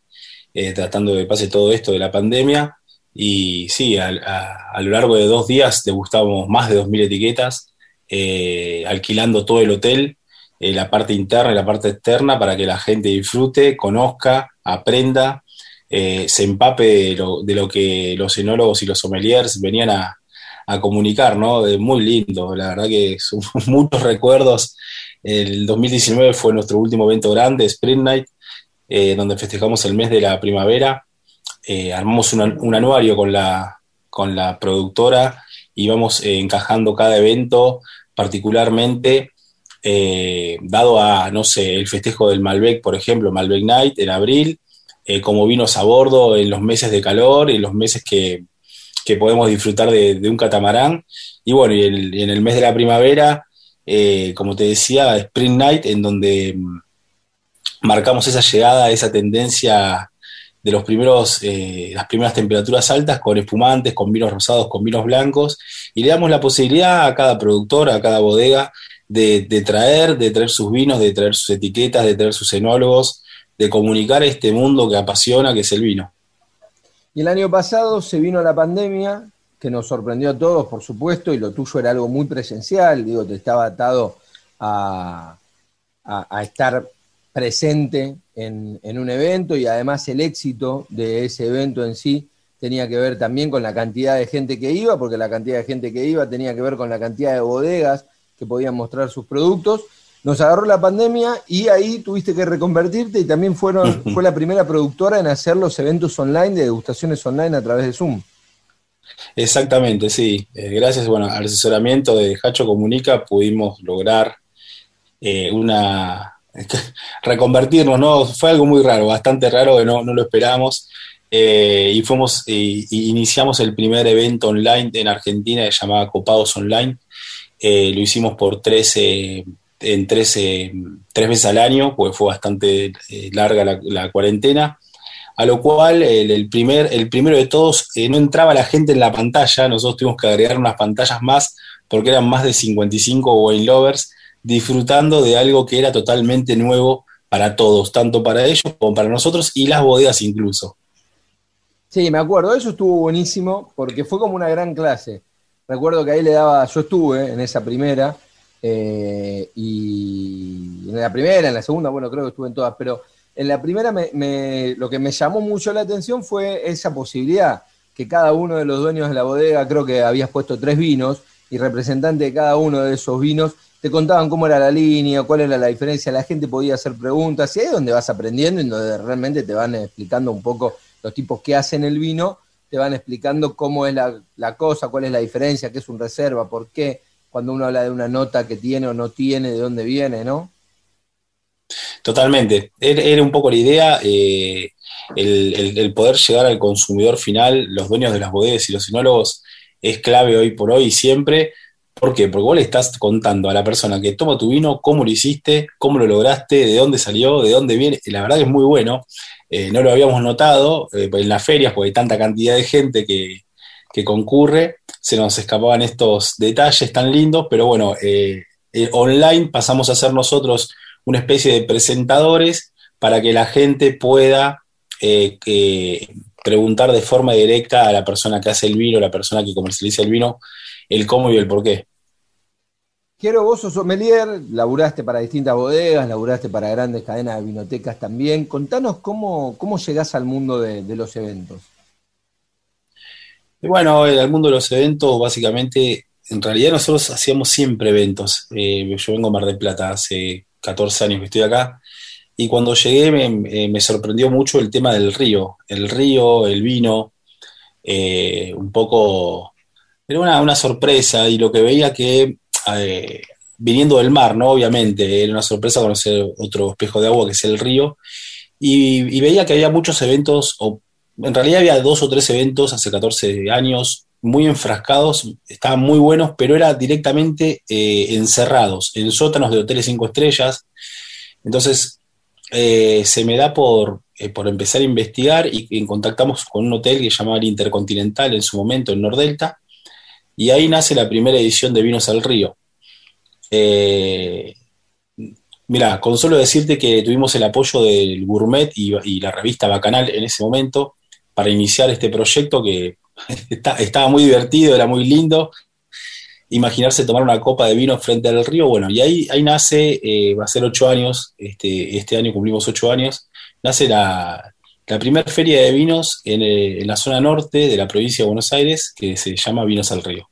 eh, tratando de que pase todo esto de la pandemia. Y sí, a, lo largo de dos días degustamos más de 2.000 etiquetas, eh, alquilando todo el hotel, eh, la parte interna y la parte externa, para que la gente disfrute, conozca, aprenda eh, se empape de lo, que los enólogos y los sommeliers venían a, comunicar, ¿no? muy lindo, la verdad que son muchos recuerdos. El 2019 fue nuestro último evento grande, Spring Night, eh, donde festejamos el mes de la primavera. Armamos un anuario con la, con la productora y vamos encajando cada evento, particularmente dado a, no sé, el festejo del Malbec, por ejemplo, Malbec Night en abril, eh, como vinos a bordo en los meses de calor, en los meses que, podemos disfrutar de, un catamarán. Y bueno, y, en el mes de la primavera, eh, como te decía, Spring Night, en donde mm, marcamos esa llegada, esa tendencia de los primeros, eh, las primeras temperaturas altas con espumantes, con vinos rosados, con vinos blancos, y le damos la posibilidad a cada productor, a cada bodega, de, traer, de traer sus vinos, de traer sus etiquetas, de traer sus enólogos, de comunicar este mundo que apasiona, que es el vino. Y el año pasado se vino la pandemia, que nos sorprendió a todos, por supuesto, y lo tuyo era algo muy presencial, digo, te estaba atado a, estar presente en, en, un evento y además el éxito de ese evento en sí tenía que ver también con la cantidad de gente que iba, porque la cantidad de gente que iba tenía que ver con la cantidad de bodegas que podían mostrar sus productos nos agarró la pandemia y ahí tuviste que reconvertirte y también fueron, fue la primera productora en hacer los eventos online de degustaciones online a través de Zoom. Exactamente, sí. Eh, gracias bueno, al asesoramiento de Hacho Comunica pudimos lograr eh, una reconvertirnos, ¿no? Fue algo muy raro, bastante raro que no, lo esperábamos. Eh, y fuimos y iniciamos el primer evento online en Argentina que se llamaba Copados Online. Lo hicimos por 13 en tres, tres veces al año, pues fue bastante eh, larga la, cuarentena, a lo cual el, primer, el primero de todos eh, no entraba la gente en la pantalla, nosotros tuvimos que agregar unas pantallas más porque eran más de 55 wine lovers disfrutando de algo que era totalmente nuevo para todos, tanto para ellos como para nosotros y las bodegas incluso. Sí, me acuerdo, eso estuvo buenísimo porque fue como una gran clase. Recuerdo que ahí le daba, yo estuve en esa primera, eh, y en la primera, en la segunda, bueno, creo que estuve en todas, pero en la primera lo que me llamó mucho la atención fue esa posibilidad que cada uno de los dueños de la bodega, creo que habías puesto tres vinos, y representante de cada uno de esos vinos, te contaban cómo era la línea, cuál era la diferencia, la gente podía hacer preguntas, y ahí es donde vas aprendiendo y donde realmente te van explicando un poco los tipos que hacen el vino, te van explicando cómo es la, la cosa, cuál es la diferencia, qué es un reserva, por qué, cuando uno habla de una nota que tiene o no tiene, de dónde viene, ¿no? Totalmente. Era un poco la idea, eh, el, poder llegar al consumidor final, los dueños de las bodegas y los sinólogos, es clave hoy por hoy y siempre. ¿Por qué? Porque vos le estás contando a la persona que toma tu vino, cómo lo hiciste, cómo lo lograste, de dónde salió, de dónde viene. La verdad es muy bueno. Eh, no lo habíamos notado eh, en las ferias, porque hay tanta cantidad de gente que, que concurre, se nos escapaban estos detalles tan lindos, pero bueno, eh, online pasamos a ser nosotros una especie de presentadores para que la gente pueda preguntar de forma directa a la persona que hace el vino, a la persona que comercializa el vino, el cómo y el por qué. Quiero, vos sos sommelier, laburaste para distintas bodegas, laburaste para grandes cadenas de vinotecas también. Contanos cómo, cómo llegás al mundo de, los eventos. bueno, al mundo de los eventos, básicamente, en realidad nosotros hacíamos siempre eventos. Eh, yo vengo a Mar del Plata, hace 14 años que estoy acá, y cuando llegué me, sorprendió mucho el tema del río. El río, el vino, eh, un poco... Era una, una sorpresa y lo que veía que eh, viniendo del mar, ¿no? Obviamente, era una sorpresa conocer otro espejo de agua que es el río, y, veía que había muchos eventos, o en realidad había dos o tres eventos hace 14 años, muy enfrascados, estaban muy buenos, pero era directamente eh, encerrados en sótanos de hoteles cinco estrellas. Entonces, eh, se me da por, por empezar a investigar y, y, contactamos con un hotel que se llamaba el Intercontinental en su momento, en Nordelta, y ahí nace la primera edición de Vinos al Río. Eh, mira, con solo decirte que tuvimos el apoyo del Gourmet y, la revista Bacanal en ese momento para iniciar este proyecto que estaba muy divertido, era muy lindo. Imaginarse tomar una copa de vino frente al río, bueno, y ahí, ahí nace, eh, va a ser ocho años, este, este año cumplimos ocho años, nace la, la primera feria de vinos eh, en, la zona norte de la provincia de Buenos Aires, que se llama Vinos al Río.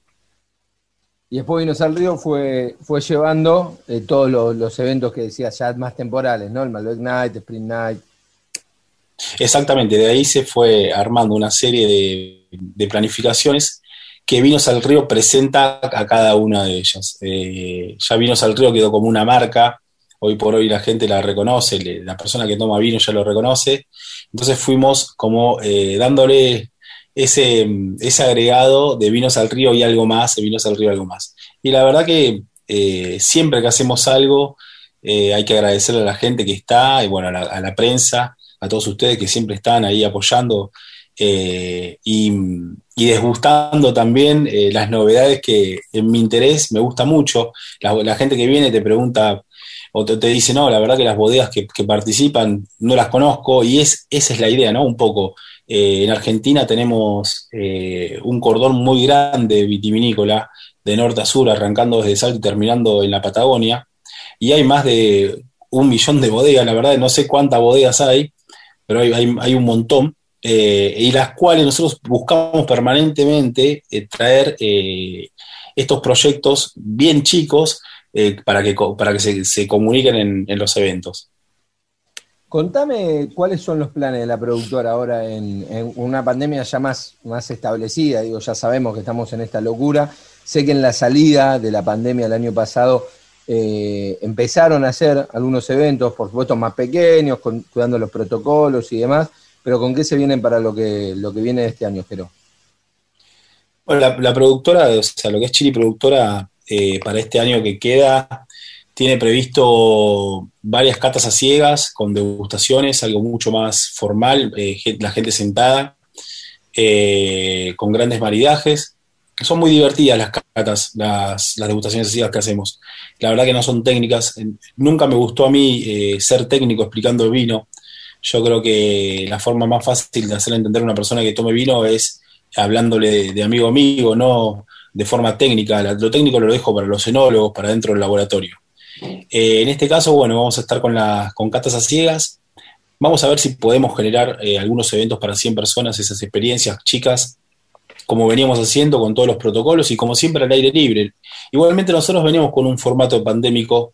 Y después Vinos al Río fue, fue llevando eh, todos los, eventos que decías ya más temporales, ¿no? El Malbec Night, Spring Night. Exactamente, de ahí se fue armando una serie de, planificaciones que Vinos al Río presenta a cada una de ellas. Eh, ya Vinos al Río quedó como una marca, hoy por hoy la gente la reconoce, la persona que toma vino ya lo reconoce, entonces fuimos como eh, dándole ese, agregado de vinos al río y algo más, de vinos al río algo más. Y la verdad que eh, siempre que hacemos algo, eh, hay que agradecerle a la gente que está, y bueno, a la, prensa, a todos ustedes que siempre están ahí apoyando y, desgustando también las novedades que en mi interés me gusta mucho. la, gente que viene te pregunta o te, dice, no, la verdad que las bodegas que, participan no las conozco y es, esa es la idea, ¿no? Un poco. Eh, en Argentina tenemos eh, un cordón muy grande vitivinícola, de norte a sur, arrancando desde Salto y terminando en la Patagonia, y hay más de un millón de bodegas, la verdad no sé cuántas bodegas hay, pero hay, un montón, eh, y las cuales nosotros buscamos permanentemente traer estos proyectos bien chicos, eh, para que, para que se, comuniquen en, los eventos. Contame cuáles son los planes de la productora ahora en, una pandemia ya más, más establecida. Digo, ya sabemos que estamos en esta locura. Sé que en la salida de la pandemia el año pasado eh, empezaron a hacer algunos eventos, por supuesto más pequeños, cuidando los protocolos y demás, pero ¿con qué se vienen para lo que, lo que viene este año, Jero? Bueno, la, la, productora, o sea, lo que es Chili Productora, eh, para este año que queda. Tiene previsto varias catas a ciegas con degustaciones, algo mucho más formal, eh, la gente sentada, eh, con grandes maridajes. Son muy divertidas las catas, las, degustaciones a ciegas que hacemos. La verdad que no son técnicas. Nunca me gustó a mí ser técnico explicando vino. Yo creo que la forma más fácil de hacer entender a una persona que tome vino es hablándole de, de amigo amigo, no de forma técnica. Lo técnico lo dejo para los enólogos, para dentro del laboratorio. Eh, en este caso, bueno, vamos a estar con, las con catas a ciegas. Vamos a ver si podemos generar eh, algunos eventos para 100 personas, esas experiencias chicas, como veníamos haciendo con todos los protocolos y como siempre al aire libre. Igualmente nosotros veníamos con un formato pandémico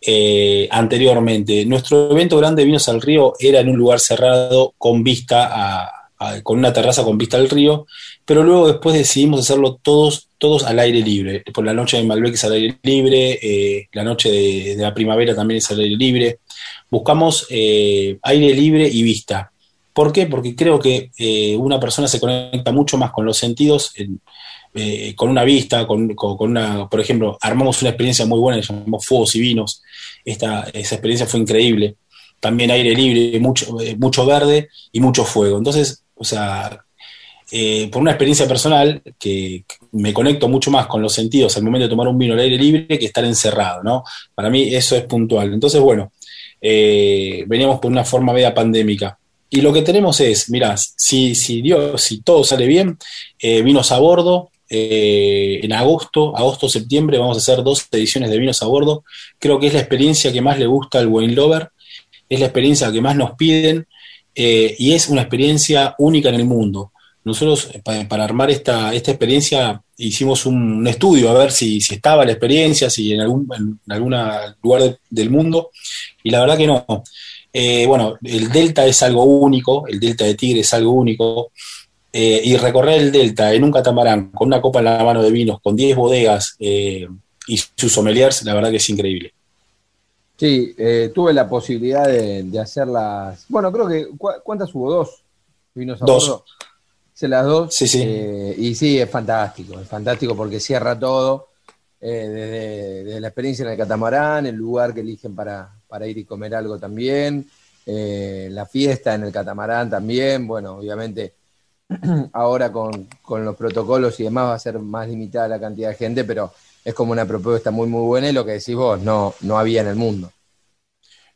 eh, anteriormente. Nuestro evento grande Vinos al Río era en un lugar cerrado con vista a, con una terraza con vista al río, pero luego después decidimos hacerlo todos todos al aire libre. Por la noche de Malbec es al aire libre, eh, la noche de, la primavera también es al aire libre. Buscamos eh, aire libre y vista. ¿Por qué? Porque creo que eh, una persona se conecta mucho más con los sentidos, con una vista, con, una, por ejemplo, armamos una experiencia muy buena, llamamos Fuegos y Vinos. Esta, esa experiencia fue increíble. También aire libre, mucho, mucho verde y mucho fuego. Entonces, o sea, eh, por una experiencia personal, que, me conecto mucho más con los sentidos al momento de tomar un vino al aire libre que estar encerrado, ¿no? Para mí eso es puntual. Entonces, bueno, eh, veníamos por una forma media pandémica. y lo que tenemos es, mirá, si, si, Dios, si todo sale bien, eh, vinos a bordo, eh, en agosto, agosto-septiembre, vamos a hacer dos ediciones de vinos a bordo. Creo que es la experiencia que más le gusta al wine lover, es la experiencia que más nos piden eh, y es una experiencia única en el mundo. Nosotros, para, armar esta, esta experiencia, hicimos un, estudio a ver si, estaba la experiencia, si en algún en alguna lugar del mundo, y la verdad que no. Eh, bueno, el Delta es algo único, el Delta de Tigre es algo único, eh, y recorrer el Delta en un catamarán con una copa en la mano de vinos, con 10 bodegas y sus sommeliers, la verdad que es increíble. Sí, tuve la posibilidad de, de hacerlas. Bueno, creo que. ¿Cuántas hubo? ¿Dos? Vinos a Dos las dos. Sí, sí. Eh, y sí, es fantástico, es fantástico porque cierra todo, eh, desde, la experiencia en el catamarán, el lugar que eligen para, ir y comer algo también, eh, la fiesta en el catamarán también, bueno, obviamente ahora con, los protocolos y demás va a ser más limitada la cantidad de gente, pero es como una propuesta muy, muy buena y lo que decís vos, no, no había en el mundo.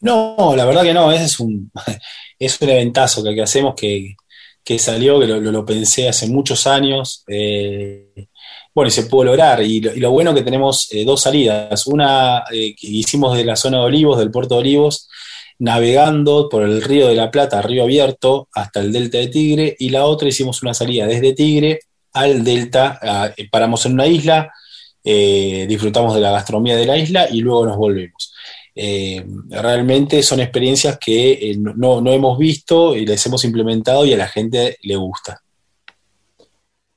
No, la verdad que no, es un, es un eventazo que hacemos que, que salió, que lo, pensé hace muchos años. Eh, bueno, y se pudo lograr. Y lo, bueno que tenemos eh, dos salidas. Una eh, que hicimos de la zona de Olivos, del puerto de Olivos, navegando por el río de la Plata, río abierto, hasta el delta de Tigre. Y la otra hicimos una salida desde Tigre al delta. paramos en una isla, disfrutamos de la gastronomía de la isla y luego nos volvemos. Eh, realmente son experiencias que eh, no, hemos visto y les hemos implementado y a la gente le gusta.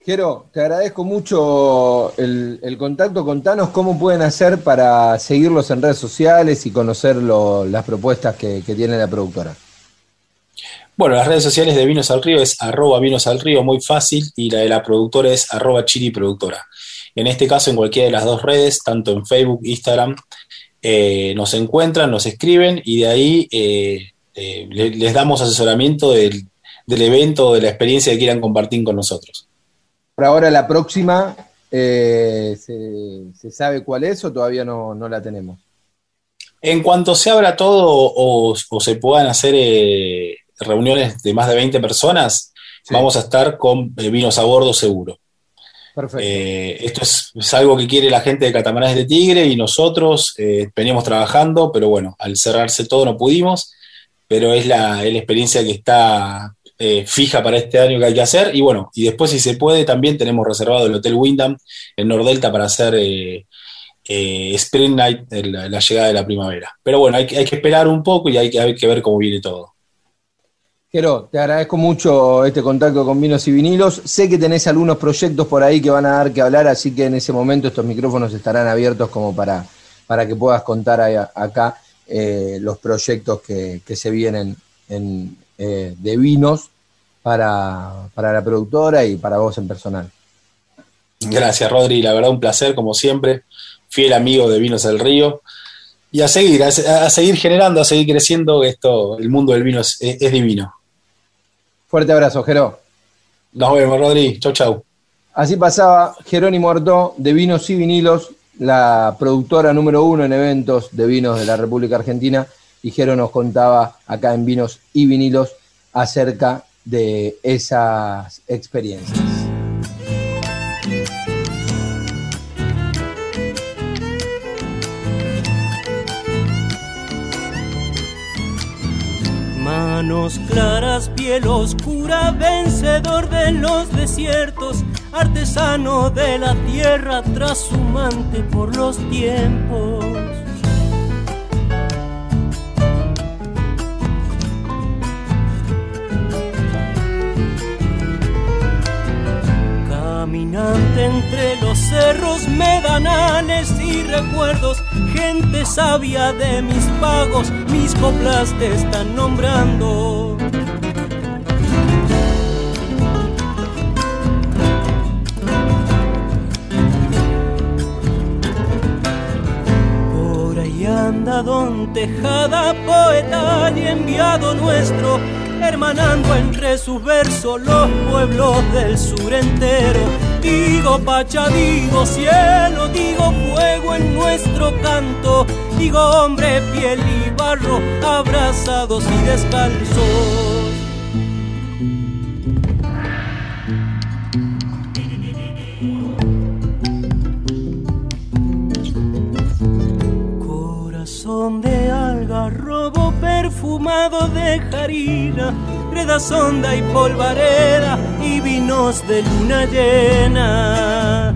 Jero, te agradezco mucho el, contacto. Contanos cómo pueden hacer para seguirlos en redes sociales y conocer las propuestas que, tiene la productora. Bueno, las redes sociales de Vinos al Río es arroba Vinos al Río, muy fácil, y la de la productora es arroba Chili Productora. En este caso, en cualquiera de las dos redes, tanto en Facebook, Instagram, eh, nos encuentran, nos escriben y de ahí eh, eh, les damos asesoramiento del, evento o de la experiencia que quieran compartir con nosotros. Por ahora la próxima, se, sabe cuál es o todavía no, la tenemos? En cuanto se abra todo o, se puedan hacer reuniones de más de 20 personas, vamos a estar con vinos a bordo seguro. Eh, esto es, algo que quiere la gente de Catamaranes de Tigre y nosotros eh, veníamos trabajando, pero bueno, al cerrarse todo no pudimos, pero es la, experiencia que está eh, fija para este año que hay que hacer. Y bueno, y después si se puede, también tenemos reservado el Hotel Windham en Nordelta para hacer Spring Night, la, llegada de la primavera. Pero bueno, hay, hay que esperar un poco y hay hay que ver cómo viene todo. Jero, te agradezco mucho este contacto con vinos y vinilos. Sé que tenés algunos proyectos por ahí que van a dar que hablar, así que en ese momento estos micrófonos estarán abiertos como para, para que puedas contar acá eh, los proyectos que, se vienen en, eh, de vinos para, para la productora y para vos en personal. Gracias, Rodri. La verdad, un placer, como siempre. Fiel amigo de Vinos del Río y a seguir, a, seguir generando, a seguir creciendo. Esto, el mundo del vino es divino. Fuerte abrazo, Jero. Nos vemos, Rodri. Chau, chau. Así pasaba Jerónimo Artó de Vinos y Vinilos, la productora número uno en eventos de vinos de la República Argentina. Y Jero nos contaba acá en Vinos y Vinilos acerca de esas experiencias. Manos claras, piel oscura, vencedor de los desiertos, artesano de la tierra, trashumante por los tiempos. Caminante entre los cerros, medanales y recuerdos, gente sabia de mis pagos, mis coplas te están nombrando. Por ahí anda don Tejada, poeta y enviado nuestro, hermanando entre sus versos los pueblos del sur entero Digo pacha, digo cielo, digo fuego en nuestro canto, digo hombre, piel y barro, abrazados y descalzos. Bañado de harina, greda sonda y polvareda y vinos de luna llena.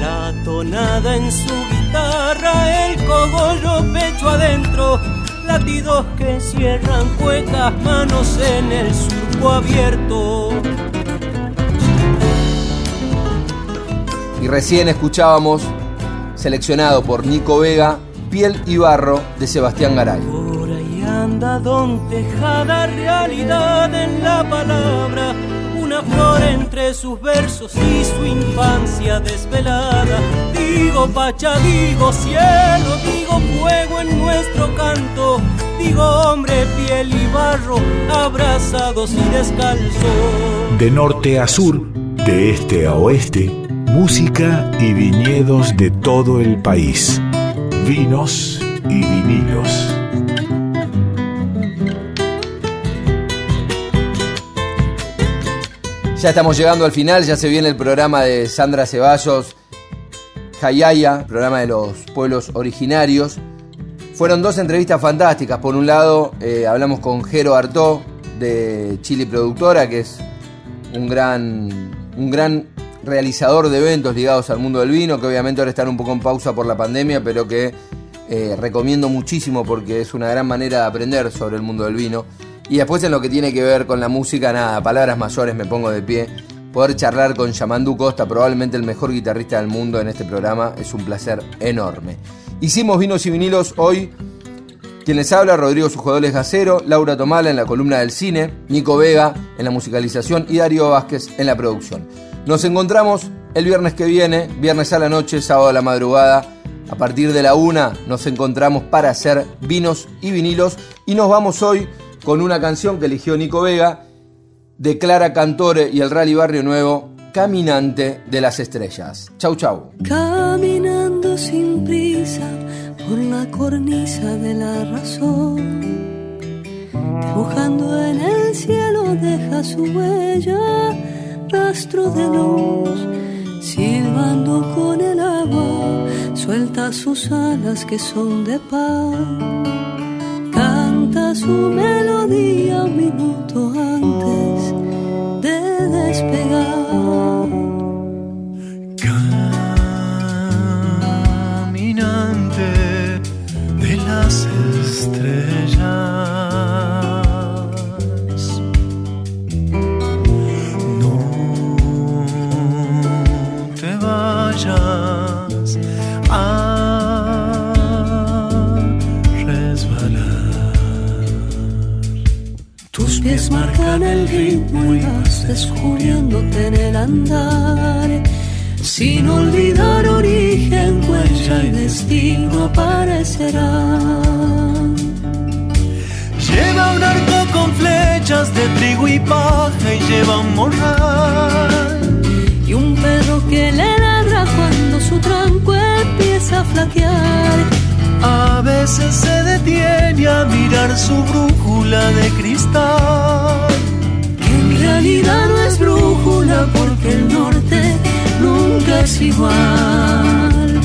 La tonada en su guitarra, el cogollo pecho adentro, latidos que cierran cuecas, manos en el surco abierto. Recién escuchábamos, seleccionado por Nico Vega, Piel y Barro de Sebastián Garay. Por ahí anda don Tejada, realidad en la palabra, una flor entre sus versos y su infancia desvelada. Digo pacha, digo cielo, digo fuego en nuestro canto, digo hombre, piel y barro, abrazados y descalzos. De norte a sur, de este a oeste, música y viñedos de todo el país. Vinos y vinilos. Ya estamos llegando al final, ya se viene el programa de Sandra Ceballos, Jayaya, programa de los pueblos originarios. Fueron dos entrevistas fantásticas. Por un lado, eh, hablamos con Jero Artó, de Chile Productora, que es un gran, un gran realizador de eventos ligados al mundo del vino, que obviamente ahora están un poco en pausa por la pandemia, pero que eh, recomiendo muchísimo porque es una gran manera de aprender sobre el mundo del vino. Y después en lo que tiene que ver con la música, nada, palabras mayores, me pongo de pie. Poder charlar con Yamandú Costa, probablemente el mejor guitarrista del mundo en este programa, es un placer enorme. Hicimos vinos y vinilos hoy. Quien les habla, Rodrigo Sujodoles Gacero, Laura Tomala en la columna del cine, Nico Vega en la musicalización y Darío Vázquez en la producción. Nos encontramos el viernes que viene, viernes a la noche, sábado a la madrugada. A partir de la una nos encontramos para hacer vinos y vinilos y nos vamos hoy con una canción que eligió Nico Vega de Clara Cantore y el Rally Barrio Nuevo, Caminante de las Estrellas. Chau, chau. Caminando sin prisa por la cornisa de la razón, dibujando en el cielo deja su huella, rastro de luz, silbando con el agua, suelta sus alas que son de paz. Canta su melodía un minuto marcan el ritmo y vas descubriéndote en el andar. Sin olvidar origen, huella y destino aparecerán. Lleva un arco con flechas de trigo y paja y lleva un morral. Y un perro que le ladra cuando su tranco empieza a flaquear. A veces se detiene a mirar su brújula de cristal. En realidad no es brújula porque el norte nunca es igual.